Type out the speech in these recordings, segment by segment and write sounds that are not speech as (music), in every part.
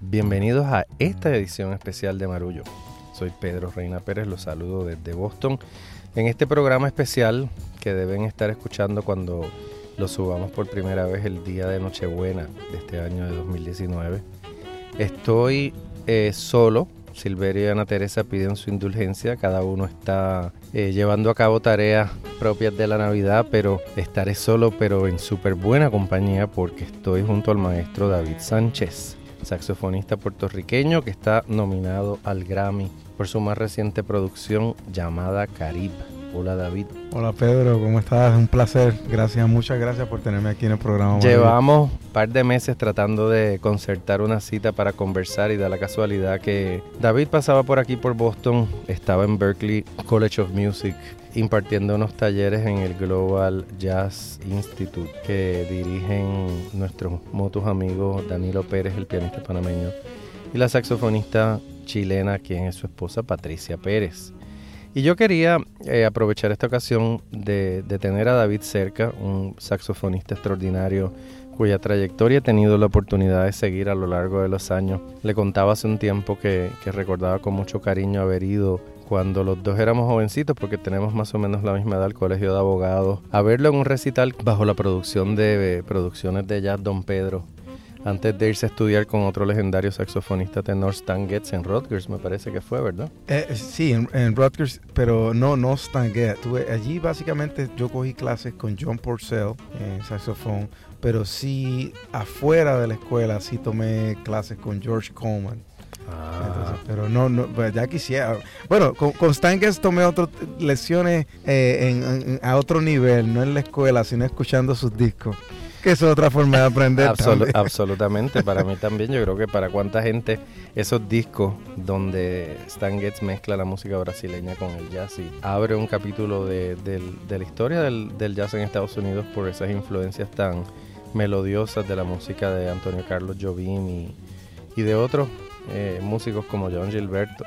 Bienvenidos a esta edición especial de Marullo. Soy Pedro Reina Pérez, los saludo desde Boston en este programa especial que deben estar escuchando cuando lo subamos por primera vez el día de Nochebuena de este año de 2019. Estoy eh, solo, Silveria y Ana Teresa piden su indulgencia, cada uno está eh, llevando a cabo tareas propias de la Navidad, pero estaré solo pero en súper buena compañía porque estoy junto al maestro David Sánchez saxofonista puertorriqueño que está nominado al Grammy por su más reciente producción llamada Caribe. Hola David. Hola Pedro, ¿cómo estás? Un placer. Gracias, muchas gracias por tenerme aquí en el programa. Llevamos un par de meses tratando de concertar una cita para conversar y da la casualidad que David pasaba por aquí por Boston, estaba en Berkeley College of Music impartiendo unos talleres en el Global Jazz Institute que dirigen nuestros mutuos amigos Danilo Pérez, el pianista panameño, y la saxofonista chilena, quien es su esposa Patricia Pérez. Y yo quería eh, aprovechar esta ocasión de, tener a David cerca, un saxofonista extraordinario cuya trayectoria he tenido la oportunidad de seguir a lo largo de los años. Le contaba hace un tiempo que, recordaba con mucho cariño haber ido cuando los dos éramos jovencitos, porque tenemos más o menos la misma edad, el colegio de abogados, a verlo en un recital bajo la producción de eh, producciones de jazz Don Pedro, antes de irse a estudiar con otro legendario saxofonista tenor Stan Getz en Rutgers, me parece que fue, ¿verdad? Eh, sí, en, Rutgers, pero no, no Stan Getz. allí básicamente yo cogí clases con John Porcel en saxofón, pero sí afuera de la escuela sí tomé clases con George Coleman Ah. pero no, no, pues ya quisiera. Bueno, con, con tomé otras lecciones eh, a otro nivel, no en la escuela, sino escuchando sus discos. Que es otra forma de aprender. absolutamente, para mí (laughs) también. Yo creo que para cuánta gente esos discos donde Stan Getz mezcla la música brasileña con el jazz y abre un capítulo de, la historia del, jazz en Estados Unidos por esas influencias tan melodiosas de la música de Antonio Carlos Jobim y, y de otros eh, músicos como John Gilberto.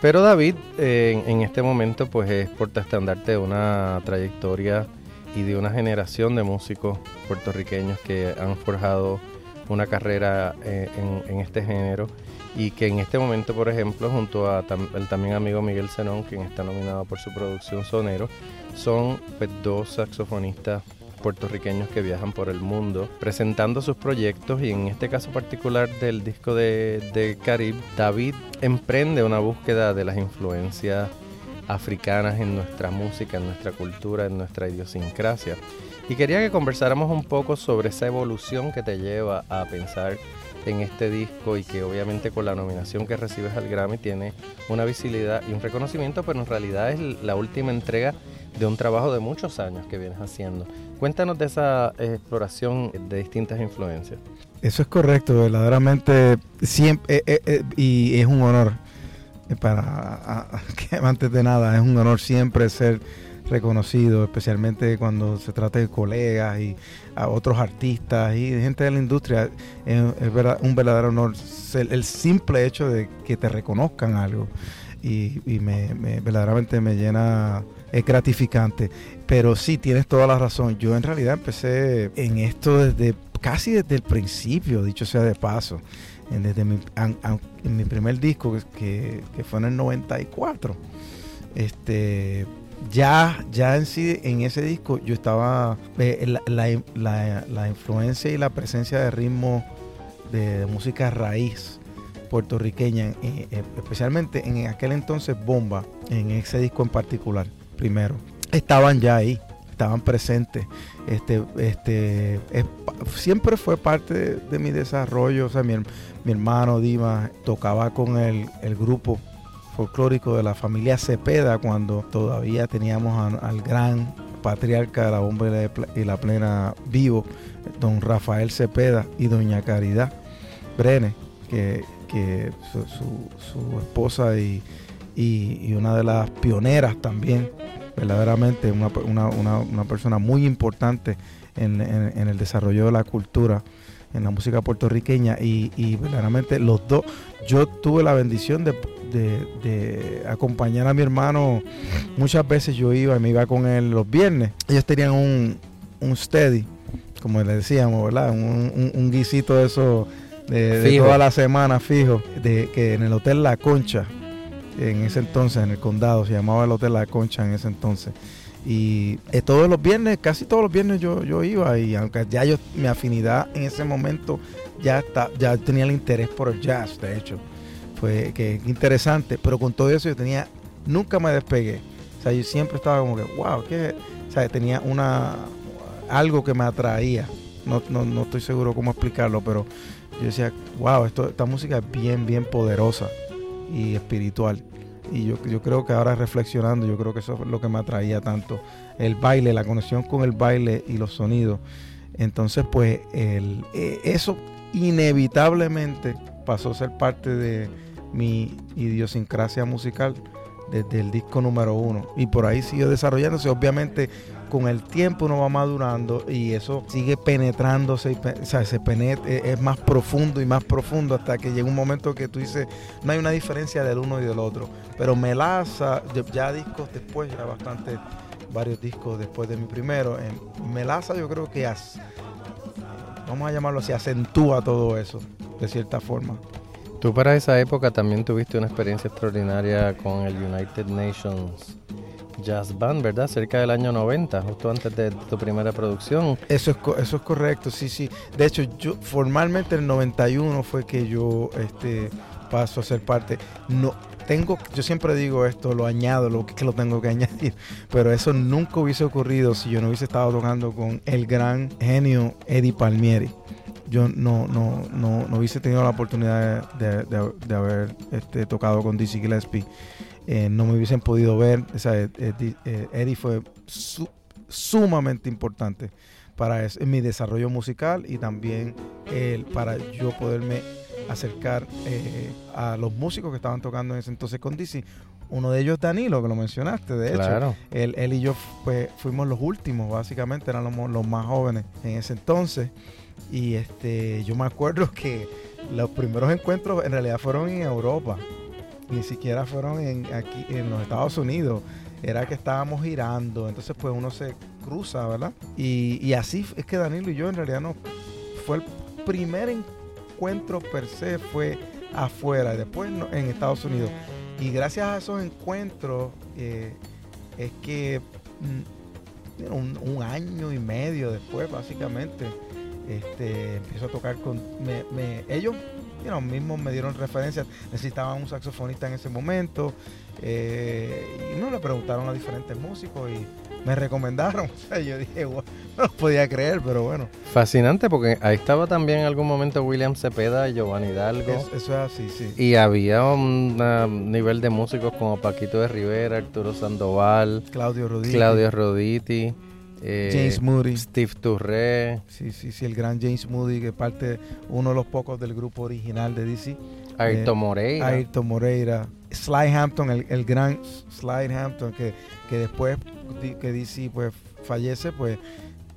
Pero David eh, en, este momento pues es portaestandarte de una trayectoria y de una generación de músicos puertorriqueños que han forjado una carrera eh, en, este género y que en este momento, por ejemplo, junto a el también amigo Miguel Zenón, quien está nominado por su producción Sonero, son pues, dos saxofonistas puertorriqueños que viajan por el mundo presentando sus proyectos y en este caso particular del disco de, de Caribe, David emprende una búsqueda de las influencias africanas en nuestra música, en nuestra cultura, en nuestra idiosincrasia. Y quería que conversáramos un poco sobre esa evolución que te lleva a pensar en este disco y que obviamente con la nominación que recibes al Grammy tiene una visibilidad y un reconocimiento, pero en realidad es la última entrega de un trabajo de muchos años que vienes haciendo. Cuéntanos de esa exploración de distintas influencias. Eso es correcto, verdaderamente siempre eh, eh, eh, y es un honor para (laughs) que antes de nada es un honor siempre ser reconocido, especialmente cuando se trata de colegas y a otros artistas y gente de la industria. Es, un verdadero honor el, simple hecho de que te reconozcan algo y, me, verdaderamente me llena, es gratificante. Pero sí, tienes toda la razón. Yo en realidad empecé en esto desde casi desde el principio, dicho sea de paso. Desde mi, en mi primer disco, que, que fue en el 94. Este, ya, ya en sí, en ese disco, yo estaba. Eh, la, influencia y la presencia de ritmo de, música raíz puertorriqueña, eh, eh, especialmente en aquel entonces Bomba, en ese disco en particular, primero, estaban ya ahí, estaban presentes. Este, este, siempre fue parte de, mi desarrollo. O sea, mi, hermano Dima tocaba con el, el grupo folclórico de la familia Cepeda cuando todavía teníamos al gran patriarca de la bomba y la plena vivo, don Rafael Cepeda y doña Caridad Brene, que, su, esposa y, una de las pioneras también, verdaderamente una, persona muy importante en, el desarrollo de la cultura en la música puertorriqueña y, y verdaderamente los dos, yo tuve la bendición de de, acompañar a mi hermano. Muchas veces yo iba y me iba con él los viernes. Ellos tenían un, un steady, como le decíamos, ¿verdad? Un, guisito de eso de, toda la semana fijo, de que en el Hotel La Concha, en ese entonces, en el condado, se llamaba el Hotel La Concha en ese entonces. Y eh, todos los viernes, casi todos los viernes yo, yo iba y aunque ya yo, mi afinidad en ese momento ya, está, ya tenía el interés por el jazz, de hecho. Fue que interesante, pero con todo eso yo tenía, nunca me despegué. O sea, yo siempre estaba como que, wow, que, o sea, tenía una, algo que me atraía. No, no, no estoy seguro cómo explicarlo, pero yo decía, wow, esta música es bien, bien poderosa y espiritual. Y yo, yo creo que ahora reflexionando, yo creo que eso es lo que me atraía tanto. El baile, la conexión con el baile y los sonidos. Entonces, pues, el, eh, eso inevitablemente pasó a ser parte de mi idiosincrasia musical desde el disco número uno. Y por ahí siguió desarrollándose. Obviamente con el tiempo uno va madurando y eso sigue penetrándose, o sea, se penetra, e, es más profundo y más profundo hasta que llega un momento que tú dices, no hay una diferencia del uno y del otro. Pero Melaza, ya discos después, ya bastante, varios discos después de mi primero, en Melaza yo creo que, vamos a llamarlo así, acentúa todo eso, de cierta forma. Tú para esa época también tuviste una experiencia extraordinaria con el United Nations Jazz Band, ¿verdad? Cerca del año 90, justo antes de tu primera producción. Eso es, eso es correcto, sí, sí. De hecho, yo formalmente en el 91 fue que yo este, paso a ser parte. No, tengo, yo siempre digo esto, lo añado, lo que, lo tengo que (laughs) añadir, pero eso nunca hubiese ocurrido si yo no hubiese estado tocando con el gran genio Eddie Palmieri yo no, no, no, no hubiese tenido la oportunidad de, haber este, tocado con Dizzy Gillespie, eh, no me hubiesen podido ver. O sea, eh, eh, Eddie fue sumamente importante para mi desarrollo musical y también para yo poderme acercar a los músicos que estaban tocando en ese entonces con Dizzy. Uno de ellos, Danilo, que lo mencionaste, de hecho. Él, él y yo pues, fuimos los últimos, básicamente, eran los, los más jóvenes en ese entonces. Y este, yo me acuerdo (laughs) que los primeros encuentros en realidad fueron en Europa, ni siquiera fueron en, aquí en los Estados Unidos. Era que estábamos girando, entonces pues uno se cruza, ¿verdad? Y, así es que Danilo y yo en realidad no fue el primer encuentro per se fue afuera, después en Estados Unidos. Y gracias a esos encuentros eh, es que mm, un, un, año y medio después, básicamente, este, empiezo a tocar con... Me, ellos mismos me dieron referencias, necesitaban un saxofonista en ese momento eh, y no le preguntaron a diferentes músicos y me recomendaron. (laughs) yo dije, no lo podía creer, pero bueno. Fascinante porque ahí estaba también en algún momento William Cepeda y Giovanni Hidalgo. eso es así, sí. Y había un nivel de músicos como Paquito de Rivera, Arturo Sandoval, Claudio Roditi. Claudio Roditi eh, James Moody. Steve Touré. Sí, sí, sí, el gran James Moody, que parte uno de los pocos del grupo original de DC. Ayrton eh, Moreira. Ayrton Moreira. Sly Hampton, el, gran Sly Hampton, que, que después que DC pues fallece, pues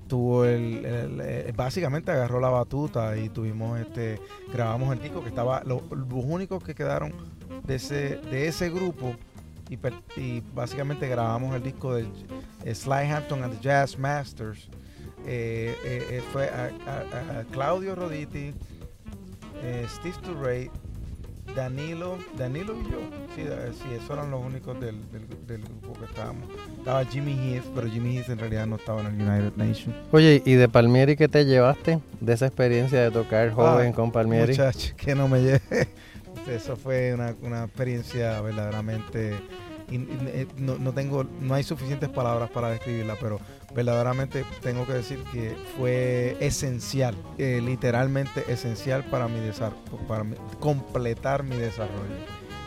tuvo el, básicamente agarró la batuta y tuvimos este grabamos el disco que estaba los únicos que quedaron de ese de ese grupo y, básicamente grabamos el disco de Sly Hampton and the Jazz Masters. Eh, eh, eh, fue a, Claudio Roditi, Steve Turray, Danilo, Danilo y yo. Sí, sí, esos eran los únicos del, grupo que estábamos. Estaba Jimmy Heath, pero Jimmy Heath en realidad no estaba en el United Nations. Oye, ¿y de Palmieri qué te llevaste de esa experiencia de tocar joven con Palmieri? Muchacho, (laughs) que no me llevé. Eso fue una, una experiencia verdaderamente eh, no, tengo, no hay suficientes palabras para describirla, pero verdaderamente tengo que decir que fue esencial, eh, literalmente esencial para mi desarrollo, para completar mi desarrollo.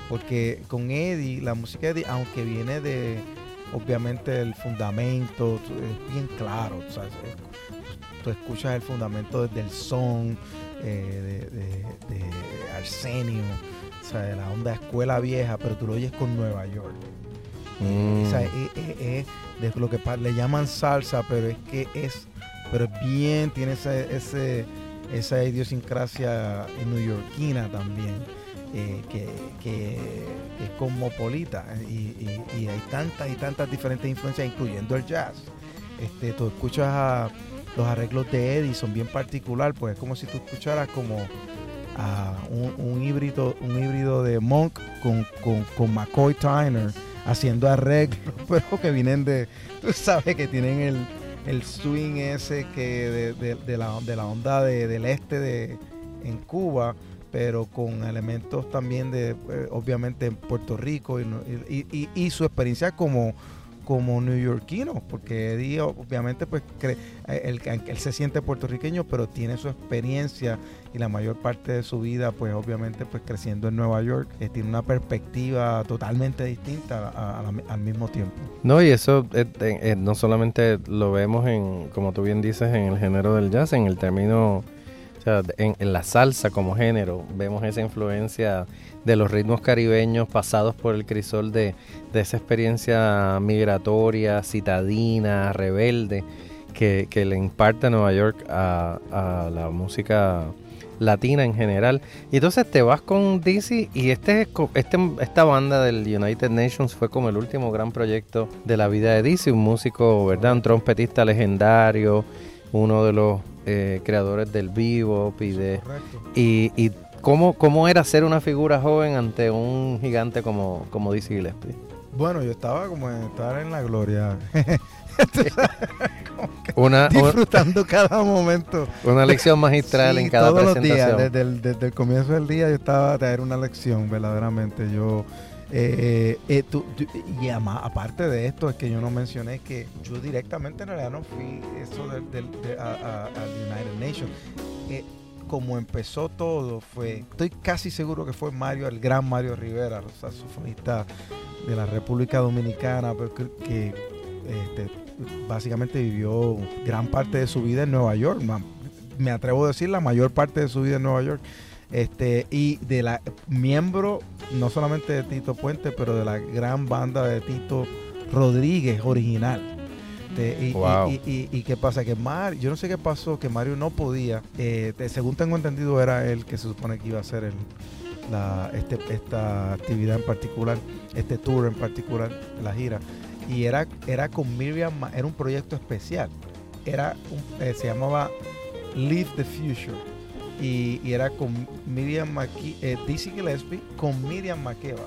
Porque con Eddie, la música de Eddie, aunque viene de, obviamente, el fundamento, es bien claro, tú escuchas el fundamento desde el son, eh, de, Arsenio, o sea, de la onda escuela vieja, pero tú lo oyes con Nueva York. Mm. O sea, es, de lo que le llaman salsa, pero es que es, pero bien, tiene ese, esa idiosincrasia neoyorquina también. eh, que, que, es cosmopolita y, y, hay tantas y tantas diferentes influencias, incluyendo el jazz. Este, tú escuchas los arreglos de Eddie, son bien particular, pues es como si tú escucharas como a un, híbrido, un híbrido de Monk con, con, McCoy Tyner haciendo arreglos, (laughs) pero que vienen de, tú sabes que tienen el, el swing ese que de, la, de la onda del este de, en Cuba pero con elementos también de, eh, obviamente, en Puerto Rico y, y, su experiencia como, como neoyorquino, porque Eddie obviamente pues cree, eh, él, él, se siente puertorriqueño, pero tiene su experiencia y la mayor parte de su vida pues obviamente pues creciendo en Nueva York, eh, tiene una perspectiva totalmente distinta al mismo tiempo. No, y eso no solamente lo vemos en, como tú bien dices, en el género del jazz, en el término en, la salsa como género vemos esa influencia de los ritmos caribeños pasados por el crisol de, esa experiencia migratoria, citadina, rebelde, que, le imparte Nueva York a, la música latina en general. Y entonces te vas con DC y este, este, esta banda del United Nations fue como el último gran proyecto de la vida de DC, un músico, ¿verdad? Un trompetista legendario, uno de los eh, creadores del vivo y de y, y cómo, cómo era ser una figura joven ante un gigante como, como Dizzy Gillespie. Bueno, yo estaba como en estar en la gloria. (laughs) una, disfrutando cada momento. Una lección magistral en cada todos presentación. Los días, desde el, desde el comienzo del día yo estaba a traer una lección, verdaderamente. Yo eh, eh, y además, aparte de esto, es que yo no mencioné que yo directamente en realidad no fui eso del, al United Nations. Eh, como empezó todo, fue, estoy casi seguro que fue Mario, el gran Mario Rivera, o saxofonista de la República Dominicana, que, este, básicamente vivió gran parte de su vida en Nueva York. Me atrevo a decir la mayor parte de su vida en Nueva York. Este, y de la miembro no solamente de Tito Puente, pero de la gran banda de Tito Rodríguez original. Y, qué pasa, que Mario, yo no sé qué pasó, que Mario no podía, eh, según tengo entendido era él que se supone que iba a hacer el, la, este, esta actividad en particular, este tour en particular, la gira, y era, era con Miriam, era un proyecto especial, era eh, se llamaba Live the Future. Y, era con Miriam Maki, eh, Dizzy Gillespie con Miriam Makeba.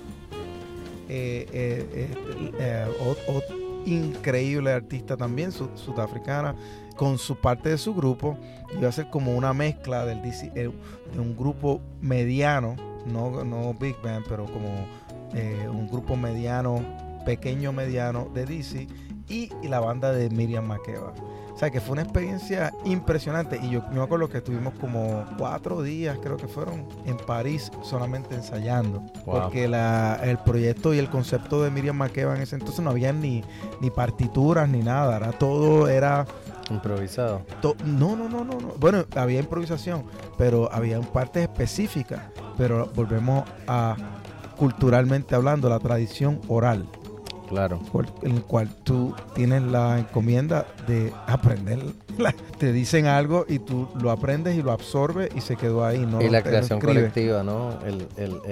Eh, eh, eh increíble artista también, sudafricana, con su parte de su grupo. Iba a ser como una mezcla del de un grupo mediano, no, no Big Band, pero como un grupo mediano, pequeño mediano de Dizzy y, y la banda de Miriam Makeba sea, que fue una experiencia impresionante. Y yo me acuerdo que estuvimos como cuatro días, creo que fueron, en París solamente ensayando. Porque el proyecto y el concepto de Miriam Makeba en ese entonces no había ni, ni partituras ni nada. Era todo, era... Improvisado. no, no, no, no, no. Bueno, había improvisación, pero había partes específicas. Pero volvemos a, culturalmente hablando, la tradición oral. Claro. en el cual tú tienes la encomienda de aprender. (laughs) te dicen algo y tú lo aprendes y lo absorbes y se quedó ahí. ¿no? Y la creación colectiva, ¿no? El,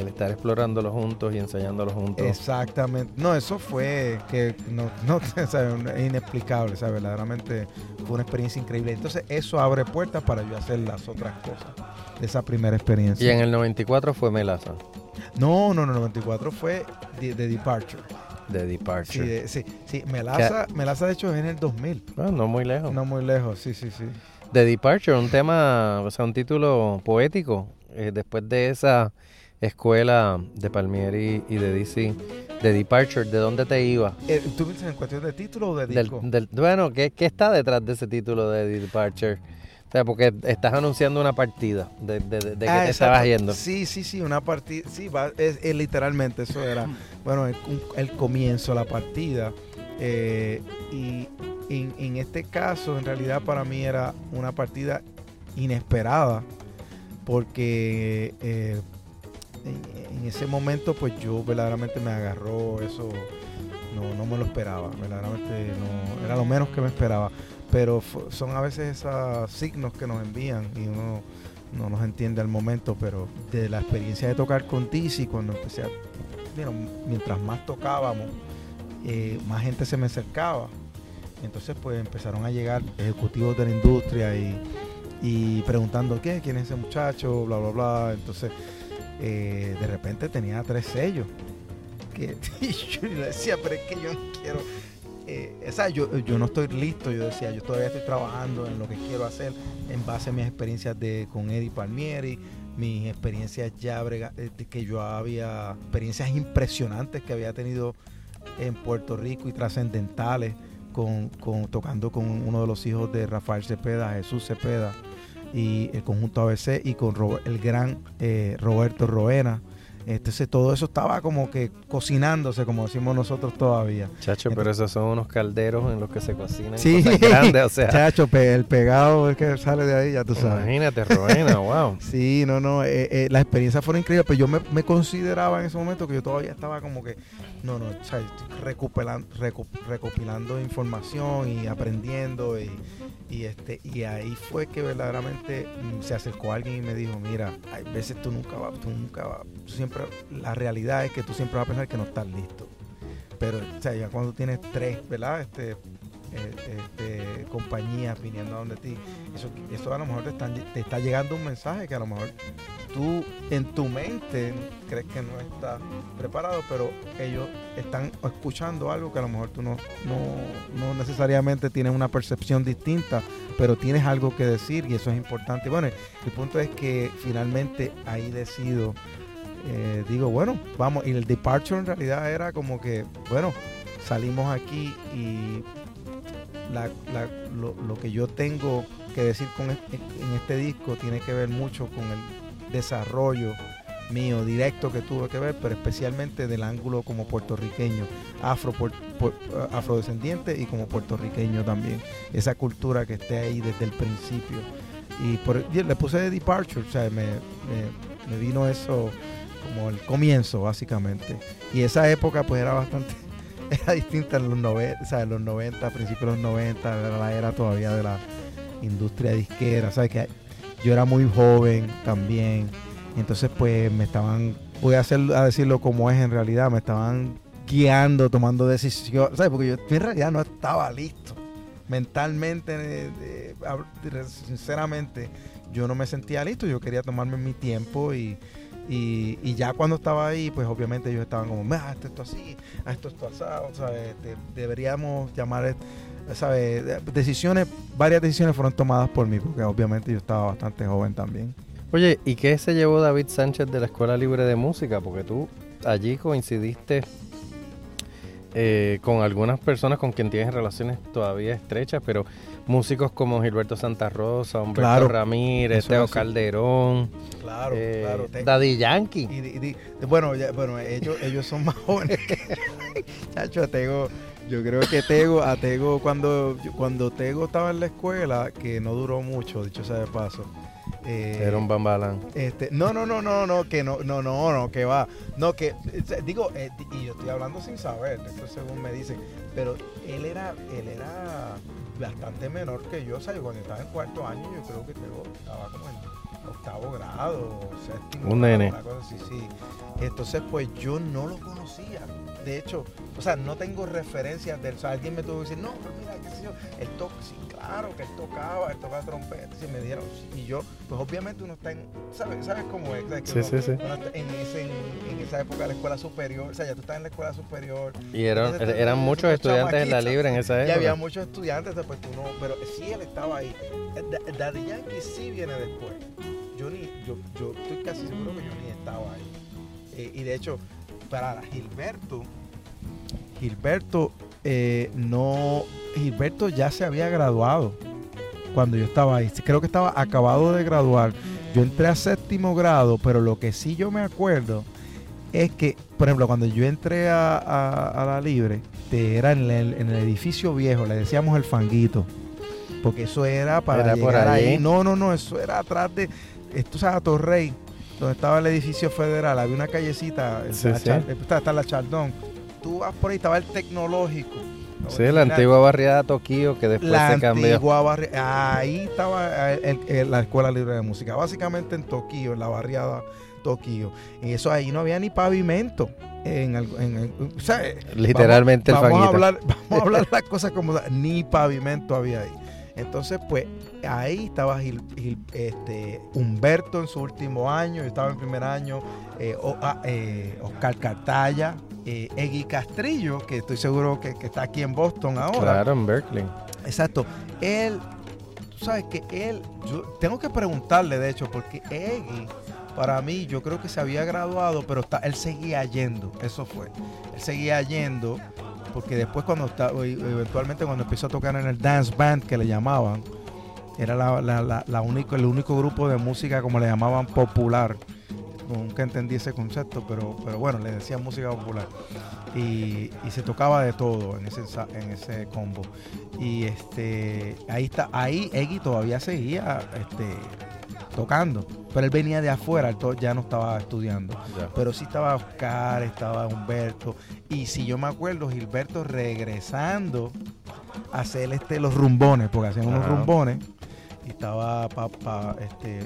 estar explorándolo juntos y enseñándolo juntos. Exactamente. No, eso fue que no, no (laughs) es inexplicable, ¿sabes? Verdaderamente fue una experiencia increíble. Entonces eso abre puertas para yo hacer las otras cosas de esa primera experiencia. Y en el 94 fue Melaza. No, no, no, 94 fue The Departure. The Departure. Sí, sí, sí. Melaza, Melaza, de hecho, es en el 2000. Ah, no muy lejos. No muy lejos, sí, sí, sí. The Departure, un tema, o sea, un título poético. Eh, después de esa escuela de Palmieri y de DC, The Departure, ¿de dónde te iba? Eh, ¿Tú piensas en cuestión de título o de disco? Del, bueno, ¿qué, ¿qué, está detrás de ese título de The Departure? O sea, porque estás anunciando una partida de, de, de, que ah, te estabas yendo. Sí, sí, sí, una partida. Sí, va, es, literalmente eso era, (laughs) bueno, el, el comienzo, la partida. Eh, y en, este caso, en realidad para mí era una partida inesperada, porque eh, en, ese momento, pues yo verdaderamente me agarró eso, no, no me lo esperaba, verdaderamente no, era lo menos que me esperaba pero son a veces esos signos que nos envían y uno no nos entiende al momento, pero de la experiencia de tocar con Dizzy, cuando empecé a, mientras más tocábamos, eh, más gente se me acercaba. Entonces pues empezaron a llegar ejecutivos de la industria y, preguntando, ¿qué? ¿Quién es ese muchacho? Bla, bla, bla. Entonces eh, de repente tenía tres sellos. (laughs) Que, y yo le decía, pero es que yo no quiero eh, yo, yo no estoy listo, yo decía, yo todavía estoy trabajando en lo que quiero hacer en base a mis experiencias de, con Eddie Palmieri, mis experiencias ya eh, que yo había, experiencias impresionantes que había tenido en Puerto Rico y trascendentales con, tocando con uno de los hijos de Rafael Cepeda, Jesús Cepeda y el conjunto ABC y con el gran eh, Roberto Roena entonces todo eso estaba como que cocinándose, como decimos nosotros todavía. Chacho, pero esos son unos calderos en los que se cocinan sí, cosas grandes, o sea. (laughs) Chacho, el pegado es que sale de ahí, ya tú sabes. Imagínate, Rowena, (laughs) wow. sí, no, no, eh, eh, la experiencia fue increíble, pero yo me, consideraba en ese momento que yo todavía estaba como que, no, no, o sea, recopilando, recopilando información y aprendiendo y, y, este, y ahí fue que verdaderamente mm, se acercó alguien y me dijo, mira, hay veces tú nunca vas, tú nunca vas, siempre la realidad es que tú siempre vas a pensar que no estás listo. Pero, o sea, ya cuando tienes tres, ¿verdad? Este, eh, este, compañías viniendo a donde ti, eso, eso a lo mejor te, está llegando un mensaje que a lo mejor tú en tu mente crees que no estás preparado, pero ellos están escuchando algo que a lo mejor tú no, no, no necesariamente tienes una percepción distinta, pero tienes algo que decir y eso es importante. Bueno, el punto es que finalmente ahí decido eh, digo, bueno, vamos, y el departure en realidad era como que, bueno, salimos aquí y lo, que yo tengo que decir con este, en este disco tiene que ver mucho con el desarrollo mío directo que tuve que ver, pero especialmente del ángulo como puertorriqueño, afro, afrodescendiente y como puertorriqueño también. Esa cultura que esté ahí desde el principio. Y, por, le puse de Departure, o sea, me, me vino eso como el comienzo básicamente. Y esa época pues era bastante, (laughs) era distinta en los 90, o sea, en los 90, principios de los 90, la era todavía de la industria disquera, ¿sabes? Que yo era muy joven también, entonces pues me estaban, voy a, hacer, a decirlo como es en realidad, me estaban guiando, tomando decisiones, ¿sabes? Porque yo en realidad no estaba listo. Mentalmente, sinceramente, yo no me sentía listo, yo quería tomarme mi tiempo y y, ya cuando estaba ahí, pues obviamente ellos estaban como, ah, esto, esto así, ah, esto, esto asado, ¿sabes? deberíamos llamar, ¿sabes? Decisiones, varias decisiones fueron tomadas por mí, porque obviamente yo estaba bastante joven también. Oye, ¿y qué se llevó David Sánchez de la Escuela Libre de Música? Porque tú allí coincidiste eh, con algunas personas con quien tienes relaciones todavía estrechas, pero músicos como Gilberto Santa Rosa, Humberto Ramírez, Teo Calderón, claro, eh, claro, Daddy Yankee. Y, bueno, bueno ellos, ellos son más (laughs) jóvenes que Chacho, Tego, yo creo que Tego, a Tego cuando, cuando Tego estaba en la escuela, que no duró mucho, dicho sea de paso. Eh, Era un bambalán. Este, no, no, no, no, no, que no, no, no, no, que va. No, que, digo, eh, y yo estoy hablando sin saber, esto según me dicen, pero él era, él era bastante menor que yo. O sea, yo cuando estaba en cuarto año, yo creo que estaba como en octavo grado, séptimo. Un nene. Una cosa así, sí. Entonces, pues yo no lo conocía. De hecho, o sea, no tengo referencias de él. O sea, alguien me tuvo que decir, no, pero mira, qué sé yo, él toca, sí, claro que él tocaba, él tocaba trompeta. Y me dijeron, y yo, pues obviamente uno está en, ¿sabes, ¿sabes cómo es? sí, sí, sí. en, ese, en, esa época de la escuela superior, o sea, ya tú estás en la escuela superior. Y eran, eran muchos estudiantes en la libre en esa época. Y había muchos estudiantes, pues tú no, pero sí él estaba ahí. Daddy Yankee sí viene después. Yo, ni, yo, yo estoy casi seguro que yo ni estaba ahí. Eh, y de hecho, para Gilberto, Gilberto eh, no, Gilberto ya se había graduado cuando yo estaba ahí. Creo que estaba acabado de graduar. Yo entré a séptimo grado, pero lo que sí yo me acuerdo es que, por ejemplo, cuando yo entré a, la libre, era en el, edificio viejo, le decíamos el fanguito, porque eso era para llegar ahí. No, no, no, eso era atrás de, esto es a Torrey, donde estaba el edificio federal, había una callecita, está, la Chardón. Tú vas por ahí, estaba el tecnológico. Sí, la antigua barriada Tokio que después la se cambió. antigua barriada. Ahí estaba el- el- la escuela libre de música. Básicamente en Tokio, en la barriada Tokio. Y eso ahí no había ni pavimento. En, algo- en- en- o sea, Literalmente vamos, el vamos a hablar, (laughs) vamos a hablar las cosas como ni pavimento había ahí. Entonces, pues ahí estaba Gil- Gil- este, Humberto en su último año, yo estaba en primer año, eh, o- ah, eh, Oscar Cartaya, eh, Egui Castrillo, que estoy seguro que, que está aquí en Boston ahora. Claro, en Berkeley. Exacto. Él, tú sabes que él, yo tengo que preguntarle de hecho, porque Eggy, para mí, yo creo que se había graduado, pero está, él seguía yendo, eso fue. Él seguía yendo, porque después cuando está, o eventualmente cuando empezó a tocar en el dance band que le llamaban, era la, la- la- único, el único grupo de música como le llamaban popular. Nunca entendí ese concepto, pero, pero bueno, le decían música popular. Y, y se tocaba de todo en ese, en ese combo. Y este ahí está, ahí Eggy todavía seguía este, tocando. Pero él venía de afuera, ya no estaba estudiando. Ya. Pero sí estaba Oscar, estaba Humberto. Y si yo me acuerdo, Gilberto regresando a hacer este, los rumbones, porque hacían unos rumbones. Y estaba Papa, este,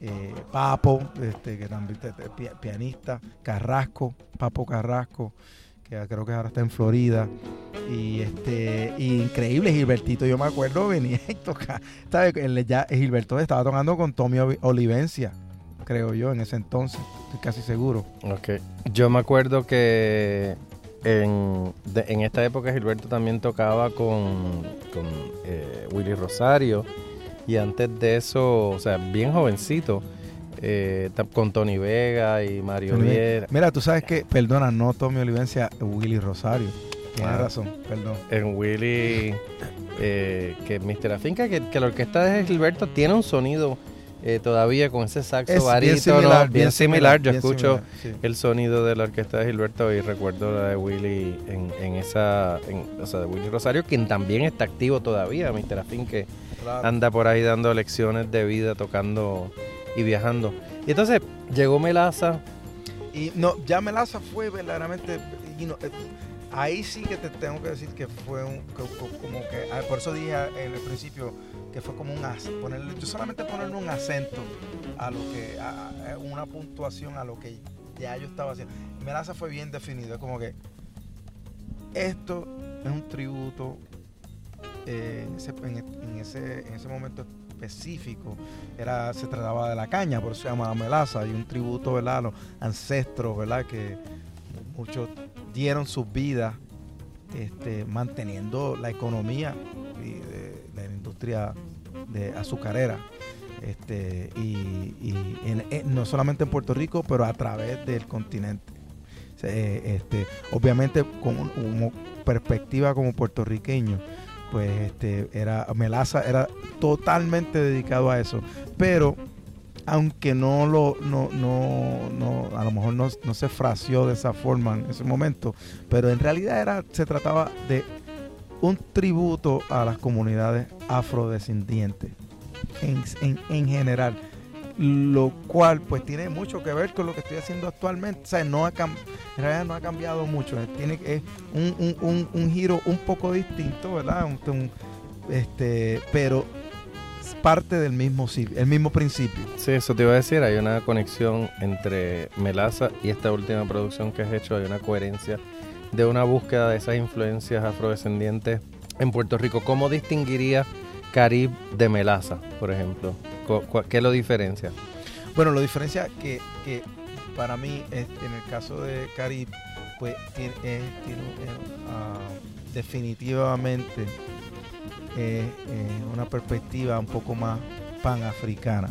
eh, Papo, este, que también pi- pianista, Carrasco, Papo Carrasco, que creo que ahora está en Florida. Y este, increíble Gilbertito, yo me acuerdo, venía y tocaba, ya, Gilberto estaba tocando con Tommy Oli- Olivencia, creo yo, en ese entonces, estoy casi seguro. Ok. Yo me acuerdo que en, en esta época Gilberto también tocaba con, con eh, Willy Rosario. Y antes de eso, o sea, bien jovencito, eh, con Tony Vega y Mario. Viera. Mira, tú sabes que, perdona, no Tommy Olivencia, Willy Rosario. Tienes Ah. razón, perdón. En Willy, eh, que Mr. Afinca, que, que la orquesta de Gilberto tiene un sonido eh, todavía con ese saxo Es bien similar, bien, similar. Yo bien escucho similar, sí. el sonido de la orquesta de Gilberto y recuerdo la de Willy en, en esa, en- o sea, de Willy Rosario, quien también está activo todavía, Mr. Afin, que Claro. anda por ahí dando lecciones de vida, tocando y viajando. Y entonces llegó Melaza, Y no, ya Melaza fue verdaderamente. y no, eh, ahí sí que te tengo que decir que fue un. como que. ah, Por eso dije en el principio que fue como un. Ponerle, yo solamente ponerle un acento a lo que. a- a una puntuación a lo que ya yo estaba haciendo. Melaza fue bien definido. Es como que. Esto es un tributo. eh, en, ese, en ese, en ese momento específico era se trataba de la caña, por eso se llamaba melaza, y un tributo ¿verdad? a los ancestros, ¿verdad? que muchos dieron sus vidas este, manteniendo la economía y de, de la industria de azucarera. Este, y no solamente en Puerto Rico, pero a través del continente. Eh, este, obviamente con un- como perspectiva como puertorriqueño, pues este era Melaza era totalmente dedicado a eso. Pero aunque no lo no no no a lo mejor no, no se fraseó de esa forma en ese momento pero en realidad era se trataba de un tributo a las comunidades afrodescendientes en, en, en general lo cual pues tiene mucho que ver con lo que estoy haciendo actualmente. O sea no ha en realidad no ha cambiado mucho. Tiene es un, un, un, un giro un poco distinto verdad este pero parte del mismo el mismo principio. Sí, eso te iba a decir, hay una conexión entre Melaza y esta última producción que has hecho, hay una coherencia de una búsqueda de esas influencias afrodescendientes en Puerto Rico. ¿Cómo distinguiría Carib de Melaza, por ejemplo? ¿Qué lo diferencia? Bueno, lo diferencia que, que para mí, es, en el caso de Caribe, pues tiene, es- tiene, eh, ah, definitivamente eh, eh, una perspectiva un poco más panafricana.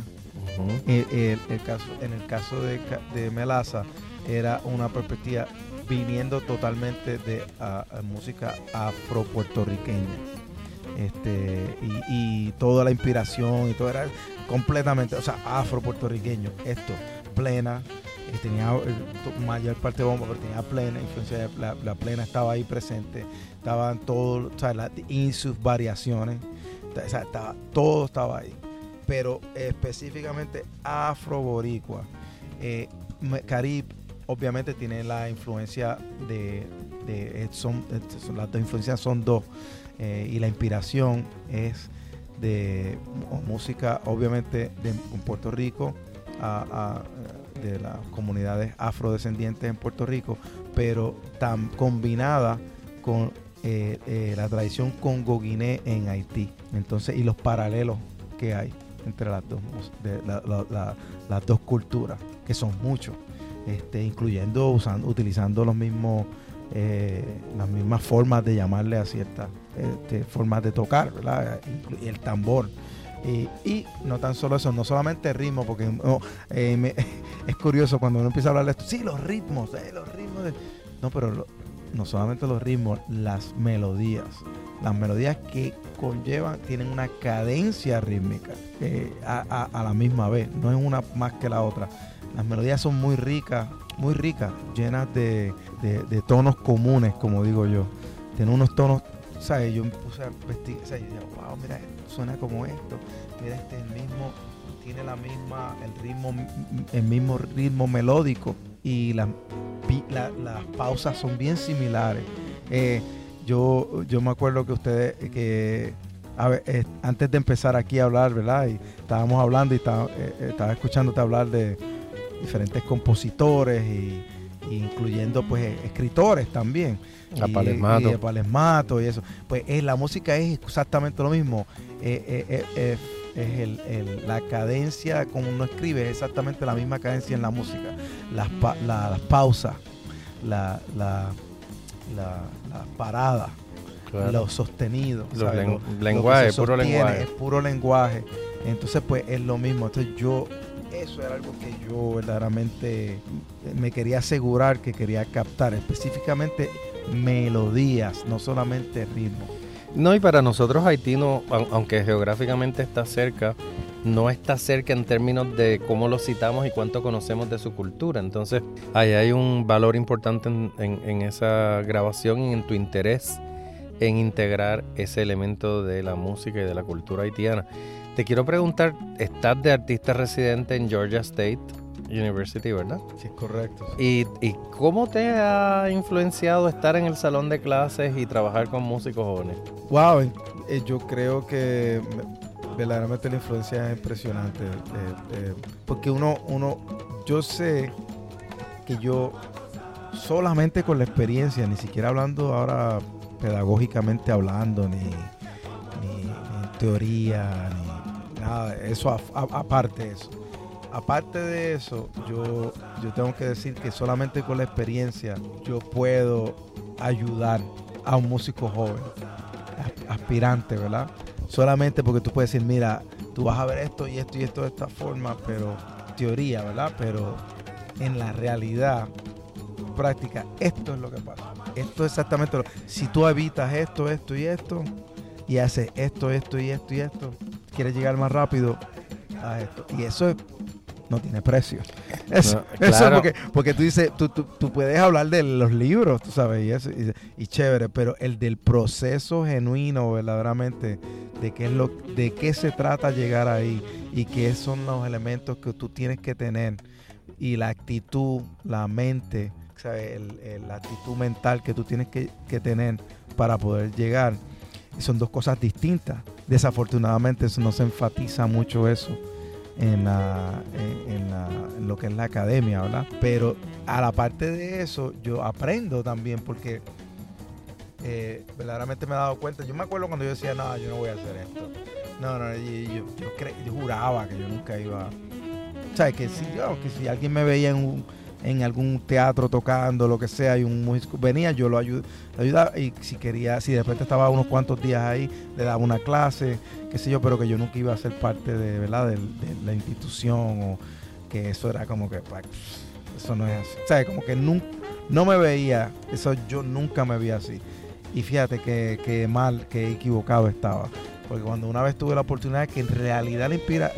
Ujú. El, el- el caso, en el caso de, de Melaza, era una perspectiva viniendo totalmente de ah, música afro-puertorriqueña. Este, y, toda la inspiración y todo era completamente, o sea, afro-puertorriqueño. Esto, plena, eh, tenía eh, mayor parte bomba, pero tenía plena influencia, la, plena estaba ahí presente, estaban todos, o sea, sus variaciones, o sea, estaba, todo estaba ahí pero específicamente afro-boricua. Eh, Carib obviamente tiene la influencia de de, son, las dos influencias son dos y la inspiración es de música obviamente de Puerto Rico a, de las comunidades afrodescendientes en Puerto Rico, pero tan combinada con eh, eh, la tradición congo-guiné en Haití. Entonces, y los paralelos que hay entre las dos, de, las dos culturas, que son muchos, este, incluyendo usando, utilizando los mismos, eh, las mismas formas de llamarle a ciertas este, formas de tocar, ¿verdad? El tambor. Y, no tan solo eso, no solamente ritmo, porque eh, (laughs) es curioso cuando uno empieza a hablar de esto, sí, los ritmos, eh, los ritmos. No, pero no solamente los ritmos, las melodías. Las melodías que conllevan, tienen una cadencia rítmica a, la misma vez, no es una más que la otra. Las melodías son muy ricas, muy ricas, llenas de, de tonos comunes, como digo yo. Tienen unos tonos ¿sabes? Yo me puse a vestir, o sea, yo dije, wow, mira, suena como esto, mira, este el mismo, tiene la misma, el ritmo, el mismo ritmo melódico y las pausas son bien similares. Eh, yo, yo me acuerdo que ustedes, que eh, antes de empezar aquí a hablar, ¿verdad? Y estábamos hablando y estaba, eh, estaba escuchándote hablar de diferentes compositores y, incluyendo pues escritores también. A Palesmato. Y, eso. Pues es, la música es exactamente lo mismo. Eh, eh, eh, es el, la cadencia, como uno escribe, es exactamente la misma cadencia en la música. Las, las pausas, la, la, las paradas, los sostenidos. Los lenguaje, puro lenguaje. Es puro lenguaje. Entonces, pues es lo mismo. Entonces yo eso era algo que yo verdaderamente me quería asegurar que quería captar, específicamente melodías, no solamente ritmo. No, y para nosotros Haití, aunque geográficamente está cerca, no está cerca en términos de cómo lo citamos y cuánto conocemos de su cultura. Entonces, ahí hay un valor importante en, esa grabación y en tu interés en integrar ese elemento de la música y de la cultura haitiana. Te quiero preguntar, ¿estás de artista residente en Georgia State? University, ¿verdad? Sí, correcto. ¿Y, cómo te ha influenciado estar en el salón de clases y trabajar con músicos jóvenes? Wow, eh, yo creo que verdaderamente la influencia es impresionante. Eh, eh, porque uno, uno, yo sé que yo solamente con la experiencia, ni siquiera hablando ahora pedagógicamente hablando, ni, teoría, ni nada, eso aparte de eso aparte de eso, yo, yo tengo que decir que solamente con la experiencia yo puedo ayudar a un músico joven, aspirante, ¿verdad? Solamente porque tú puedes decir, mira, tú vas a ver esto y esto y esto de esta forma, pero teoría, ¿verdad? Pero en la realidad práctica, esto es lo que pasa. Esto es exactamente lo. Si tú evitas esto, esto y esto, y haces esto, esto y esto y esto, quieres llegar más rápido a esto. Y eso es no tiene precio. Eso, porque, porque tú dices, tú, tú, puedes hablar de los libros, tú sabes, y, eso, y, chévere, pero el del proceso genuino, verdaderamente, de qué, es lo, de qué se trata llegar ahí y qué son los elementos que tú tienes que tener y la actitud, la mente, ¿sabes? la actitud mental que tú tienes que, que tener para poder llegar, son dos cosas distintas. Desafortunadamente eso no se enfatiza mucho eso en, la, en, lo que es la academia, ¿verdad? Pero a la parte de eso, yo aprendo también porque eh, verdaderamente me he dado cuenta. Yo me acuerdo cuando yo decía, no, yo no voy a hacer esto. No, no, yo, yo, juraba que yo nunca iba. O sea, que si, yo, que si alguien me veía en un en algún teatro tocando, lo que sea, y un músico venía, yo lo ayudaba, y si quería, si de repente estaba unos cuantos días ahí, le daba una clase, qué sé yo, pero que yo nunca iba a ser parte de, ¿verdad? de, la institución o que eso era como que, pues, eso no es así. O sea, como que nunca, no me veía, eso yo nunca me veía así. Y fíjate que, mal, que equivocado estaba. Porque cuando una vez tuve la oportunidad que en realidad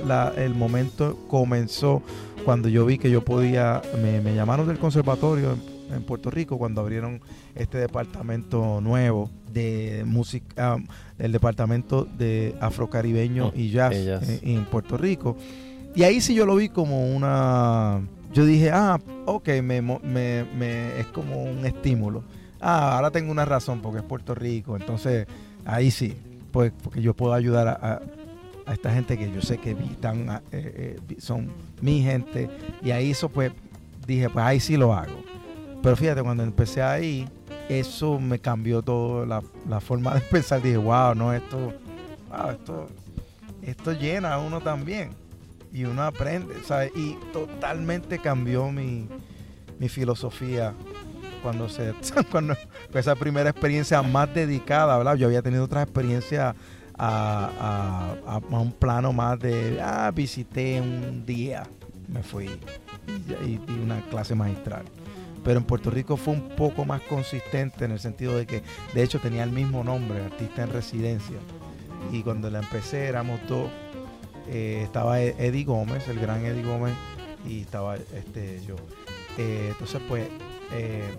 la, el momento comenzó cuando yo vi que yo podía, me, llamaron del conservatorio en, Puerto Rico cuando abrieron este departamento nuevo de música, um, el departamento de afrocaribeño mm, y jazz en, Puerto Rico. Y ahí sí yo lo vi como una, yo dije, ah, ok, me, me, es como un estímulo. ah, ahora tengo una razón porque es Puerto Rico, entonces ahí sí, pues porque yo puedo ayudar a, esta gente que yo sé que están, eh, eh, son mi gente y ahí eso pues dije, pues ahí sí lo hago. Pero fíjate, cuando empecé ahí, eso me cambió toda la, forma de (laughs) pensar. Dije, wow, no, esto, wow, esto, esto llena a uno también. Y uno aprende, ¿sabes? Y totalmente cambió mi, mi filosofía cuando se (laughs) cuando esa primera experiencia más dedicada, ¿verdad? Yo había tenido otra experiencia a, a, un plano más de, ah, visité un día, me fui y, di una clase magistral. Pero en Puerto Rico fue un poco más consistente en el sentido de que, de hecho, tenía el mismo nombre, artista en residencia. Y cuando la empecé éramos dos. Eh, estaba e-, Eddie Gómez, el gran Eddie Gómez, y estaba este, yo. Eh, entonces, pues, eh,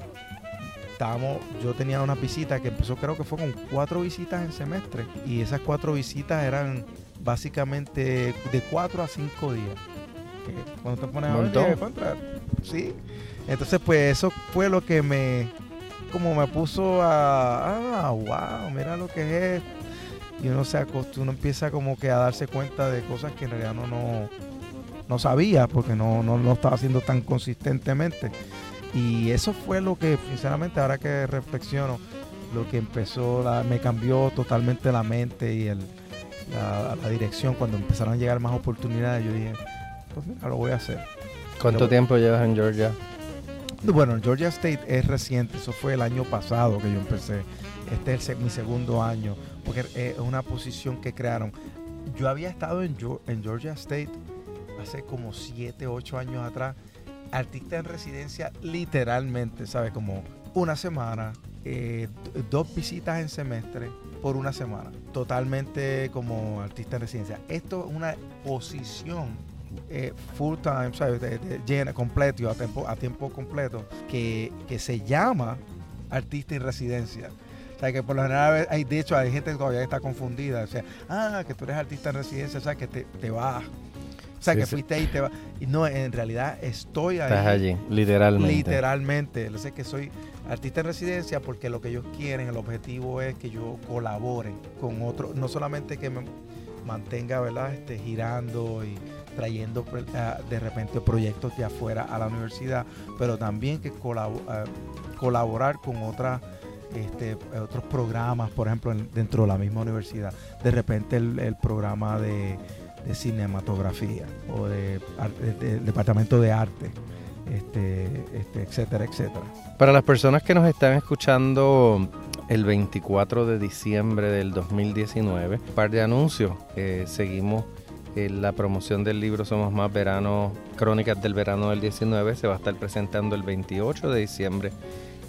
estábamos, yo tenía una visita que empezó, creo que fue con cuatro visitas en semestre. Y esas cuatro visitas eran básicamente de cuatro a cinco días. cuando te pones a ver, sí. Entonces, pues eso fue lo que me, como me puso a, ah, wow, mira lo que es. Y uno se uno empieza como que a darse cuenta de cosas que en realidad no, no, no sabía, porque no, no lo estaba haciendo tan consistentemente. Y eso fue lo que, sinceramente, ahora que reflexiono, lo que empezó, me cambió totalmente la mente y el, la, dirección. Cuando empezaron a llegar más oportunidades, yo dije, pues mira, lo voy a hacer. ¿Cuánto tiempo llevas en Georgia? Bueno, Georgia State es reciente, eso fue el año pasado que yo empecé. Este es mi segundo año, porque es una posición que crearon. Yo había estado en, en Georgia State hace como 7, 8 años atrás artista en residencia literalmente, ¿sabes? Como una semana, eh, dos visitas en semestre por una semana. Totalmente como artista en residencia. Esto es una posición eh, full time, ¿sabes? llena, completo, a tiempo, a tiempo completo, que, se llama artista en residencia. O sea, que por lo general, hay, de hecho, hay gente que todavía está confundida. O sea, ah, que tú eres artista en residencia, o sea, que te, te vas o sea, que fuiste ahí y te va. Y no, en realidad estoy ahí. Estás allí, literalmente. Literalmente. Yo sé que soy artista en residencia porque lo que ellos quieren, el objetivo es que yo colabore con otros, no solamente que me mantenga, ¿verdad? Este, girando y trayendo pues, de repente proyectos de afuera a la universidad, pero también que colaborar con otras este, otros programas, por ejemplo, dentro de la misma universidad. De repente el programa de de cinematografía o de, departamento de arte, este, este, etcétera, etcétera. Para las personas que nos están escuchando el 24 de diciembre del 2019, un par de anuncios. Eh, seguimos en la promoción del libro Somos Más Verano, Crónicas del Verano del 19. Se va a estar presentando el 28 de diciembre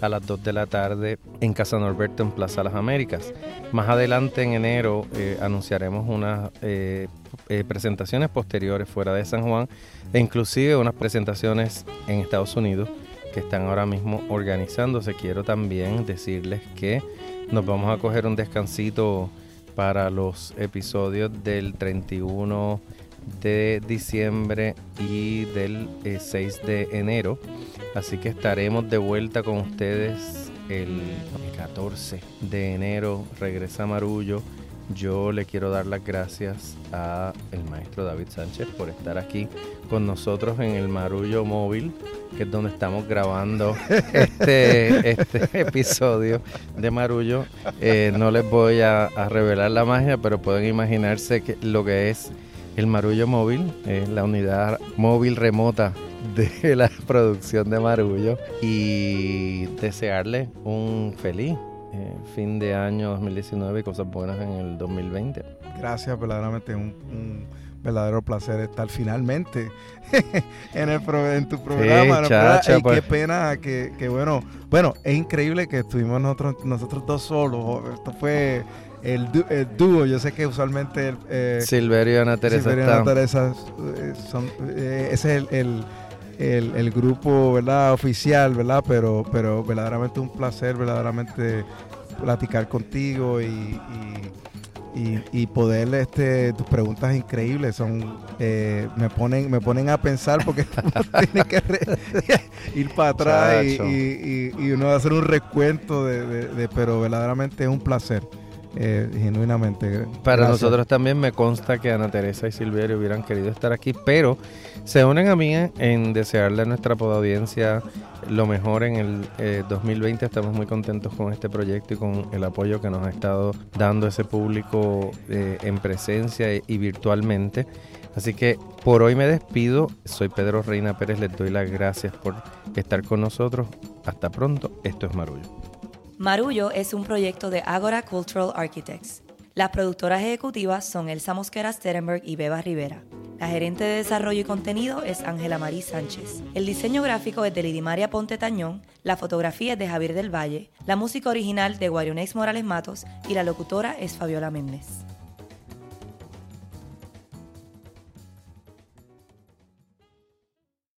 a las 2 de la tarde en Casa Norberto en Plaza Las Américas. Más adelante en enero eh, anunciaremos unas eh, eh, presentaciones posteriores fuera de San Juan e inclusive unas presentaciones en Estados Unidos que están ahora mismo organizándose. Quiero también decirles que nos vamos a coger un descansito para los episodios del 31 de diciembre y del 6 de enero. Así que estaremos de vuelta con ustedes el 14 de enero. Regresa Marullo. Yo le quiero dar las gracias a el maestro David Sánchez por estar aquí con nosotros en el Marullo Móvil, que es donde estamos grabando este, (laughs) este episodio de Marullo. Eh, no les voy a, revelar la magia, pero pueden imaginarse que, lo que es el Marullo Móvil, es la unidad móvil remota de (laughs) la producción de Marullo y desearle un feliz eh, fin de año 2019 y cosas buenas en el 2020. Gracias, verdaderamente un, un verdadero placer estar finalmente (laughs) en, el en tu programa. y pues. qué pena que, que, bueno, bueno, es increíble que estuvimos nosotros, nosotros dos solos. Esto fue el, dúo, yo sé que usualmente... Eh, Silverio y Ana Teresa. Silverio y Ana Teresa eh, son, eh, ese es el, el, el, grupo, ¿verdad? Oficial, ¿verdad? Pero, pero verdaderamente un placer, verdaderamente platicar contigo y, y, poder este tus preguntas increíbles son eh, me ponen me ponen a pensar porque (laughs) tiene que (laughs) ir para atrás y, y, uno hacer un recuento de, pero verdaderamente es un placer eh, genuinamente para nosotros también me consta que Ana Teresa y Silverio hubieran querido estar aquí pero se unen a mí en desearle a nuestra audiencia lo mejor en el 2020. Eh, Estamos muy contentos con este proyecto y con el apoyo que nos ha estado dando ese público eh, en presencia y, virtualmente. Así que por hoy me despido. Soy Pedro Reina Pérez. Les doy las gracias por estar con nosotros. Hasta pronto. Esto es Marullo. Marullo es un proyecto de Agora Cultural Architects. Las productoras ejecutivas son Elsa Mosquera Sterenberg y Beba Rivera. La gerente de desarrollo y contenido es Ángela Marí Sánchez. El diseño gráfico es de Lidimaria Ponte Tañón, la fotografía es de Javier del Valle, la música original de Guarionex Morales Matos y la locutora es Fabiola Méndez.